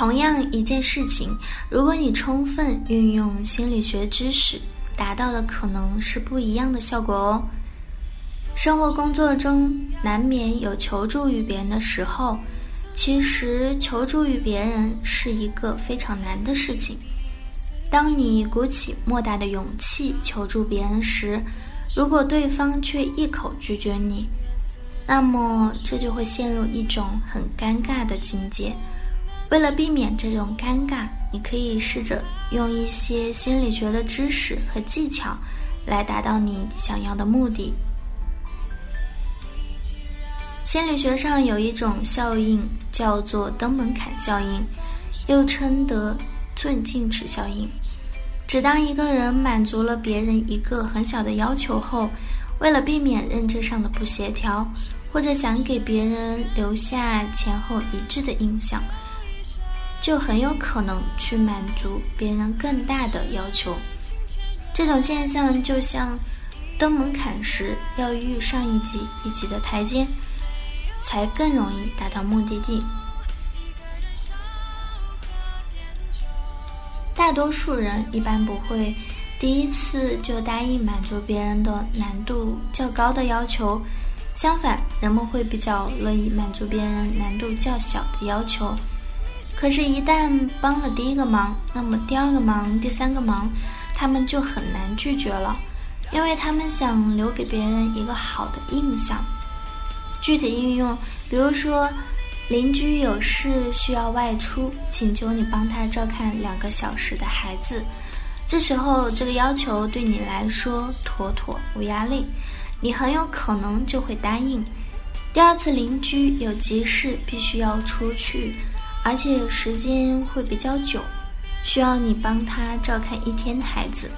同样一件事情，如果你充分运用心理学知识，达到的可能是不一样的效果哦。生活工作中难免有求助于别人的时候，其实求助于别人是一个非常难的事情。当你鼓起莫大的勇气求助别人时，如果对方却一口拒绝你，那么这就会陷入一种很尴尬的境界。为了避免这种尴尬，你可以试着用一些心理学的知识和技巧，来达到你想要的目的。心理学上有一种效应叫做登门槛效应，又称得寸进尺效应。只当一个人满足了别人一个很小的要求后，为了避免认知上的不协调，或者想给别人留下前后一致的印象。就很有可能去满足别人更大的要求。这种现象就像登门槛时要遇上一级一级的台阶，才更容易达到目的地。大多数人一般不会第一次就答应满足别人的难度较高的要求，相反，人们会比较乐意满足别人难度较小的要求。可是，一旦帮了第一个忙，那么第二个忙、第三个忙，他们就很难拒绝了，因为他们想留给别人一个好的印象。具体应用，比如说，邻居有事需要外出，请求你帮他照看两个小时的孩子，这时候这个要求对你来说妥妥无压力，你很有可能就会答应。第二次邻居有急事必须要出去。而且时间会比较久，需要你帮他照看一天的孩子。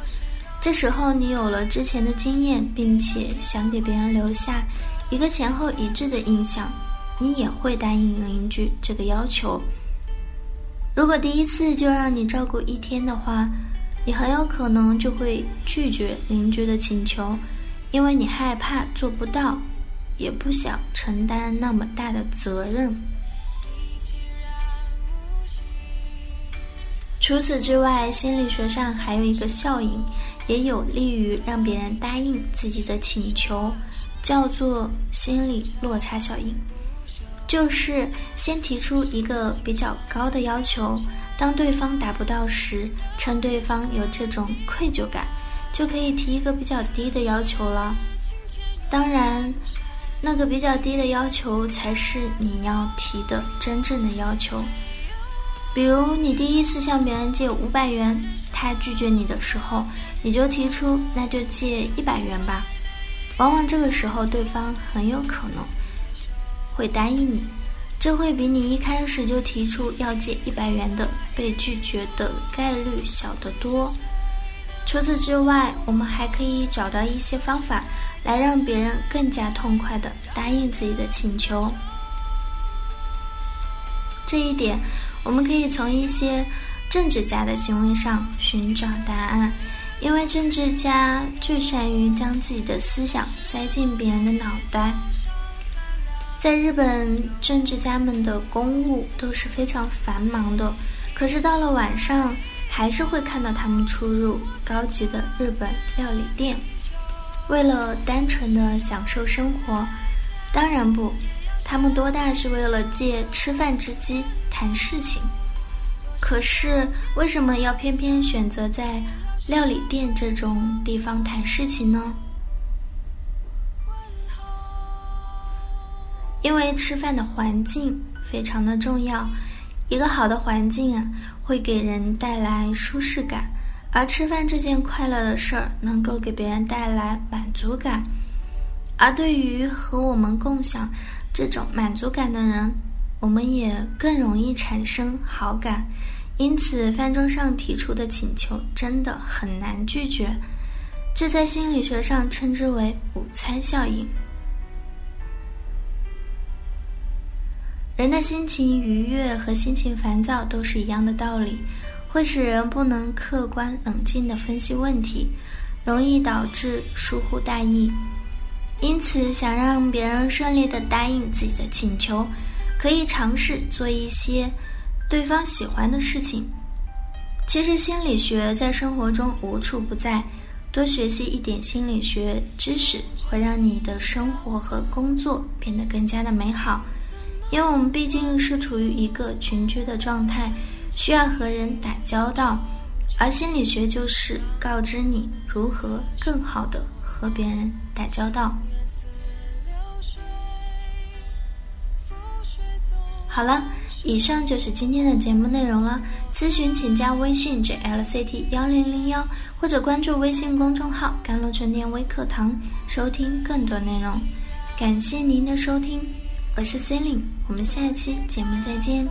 这时候你有了之前的经验，并且想给别人留下一个前后一致的印象，你也会答应邻居这个要求。如果第一次就让你照顾一天的话，你很有可能就会拒绝邻居的请求，因为你害怕做不到，也不想承担那么大的责任。除此之外，心理学上还有一个效应，也有利于让别人答应自己的请求，叫做心理落差效应。就是先提出一个比较高的要求，当对方达不到时，趁对方有这种愧疚感，就可以提一个比较低的要求了。当然，那个比较低的要求才是你要提的真正的要求。比如你第一次向别人借五百元，他拒绝你的时候，你就提出那就借一百元吧。往往这个时候对方很有可能会答应你，这会比你一开始就提出要借一百元的被拒绝的概率小得多。除此之外，我们还可以找到一些方法来让别人更加痛快地答应自己的请求。这一点。我们可以从一些政治家的行为上寻找答案，因为政治家最善于将自己的思想塞进别人的脑袋。在日本，政治家们的公务都是非常繁忙的，可是到了晚上，还是会看到他们出入高级的日本料理店，为了单纯的享受生活。当然不。他们多大是为了借吃饭之机谈事情？可是为什么要偏偏选择在料理店这种地方谈事情呢？因为吃饭的环境非常的重要，一个好的环境啊，会给人带来舒适感，而吃饭这件快乐的事儿，能够给别人带来满足感，而对于和我们共享。这种满足感的人，我们也更容易产生好感，因此饭桌上提出的请求真的很难拒绝。这在心理学上称之为午餐效应。人的心情愉悦和心情烦躁都是一样的道理，会使人不能客观冷静地分析问题，容易导致疏忽大意。因此，想让别人顺利地答应自己的请求，可以尝试做一些对方喜欢的事情。其实，心理学在生活中无处不在，多学习一点心理学知识，会让你的生活和工作变得更加的美好。因为我们毕竟是处于一个群居的状态，需要和人打交道，而心理学就是告知你如何更好的和别人打交道。好了，以上就是今天的节目内容了。咨询请加微信 jlct 幺零零幺，或者关注微信公众号“甘露春天微课堂”，收听更多内容。感谢您的收听。我是 c e l i n e 我们下一期节目再见。